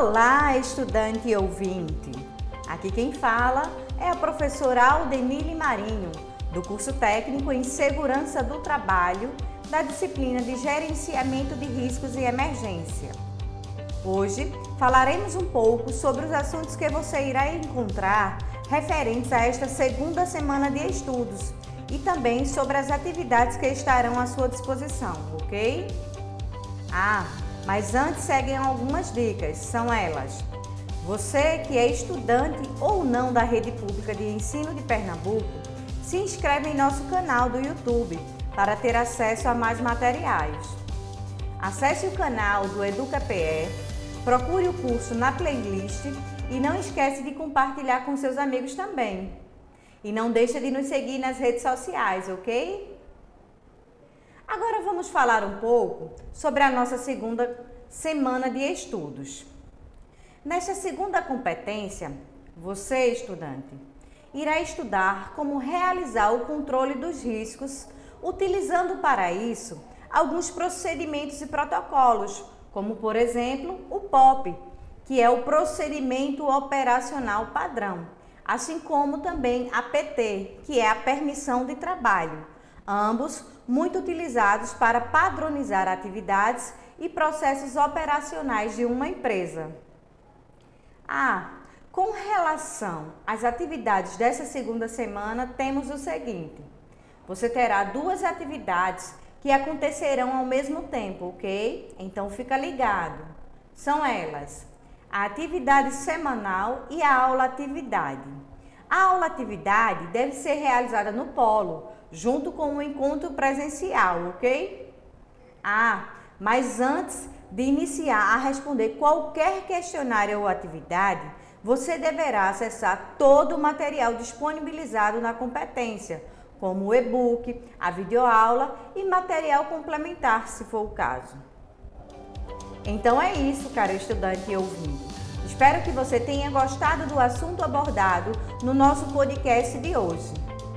Olá, estudante e ouvinte! Aqui quem fala é a professora Aldemile Marinho, do curso técnico em Segurança do Trabalho, da disciplina de Gerenciamento de Riscos e Emergência. Hoje falaremos um pouco sobre os assuntos que você irá encontrar referentes a esta segunda semana de estudos e também sobre as atividades que estarão à sua disposição, ok? Ah, mas antes seguem algumas dicas, são elas. Você que é estudante ou não da rede pública de ensino de Pernambuco, se inscreve em nosso canal do YouTube para ter acesso a mais materiais. Acesse o canal do EducaPE, procure o curso na playlist e não esquece de compartilhar com seus amigos também. E não deixa de nos seguir nas redes sociais, ok? Agora vamos falar um pouco sobre a nossa segunda semana de estudos. Nesta segunda competência, você, estudante, irá estudar como realizar o controle dos riscos, utilizando para isso alguns procedimentos e protocolos, como por exemplo o POP, que é o procedimento operacional padrão, assim como também a PT, que é a permissão de trabalho ambos muito utilizados para padronizar atividades e processos operacionais de uma empresa. Ah, com relação às atividades dessa segunda semana, temos o seguinte: você terá duas atividades que acontecerão ao mesmo tempo, ok? Então fica ligado. São elas: a atividade semanal e a aula atividade. A aula atividade deve ser realizada no polo, junto com o encontro presencial, ok? Ah, mas antes de iniciar a responder qualquer questionário ou atividade, você deverá acessar todo o material disponibilizado na competência, como o e-book, a videoaula e material complementar, se for o caso. Então é isso, cara estudante e ouvinte. Espero que você tenha gostado do assunto abordado no nosso podcast de hoje.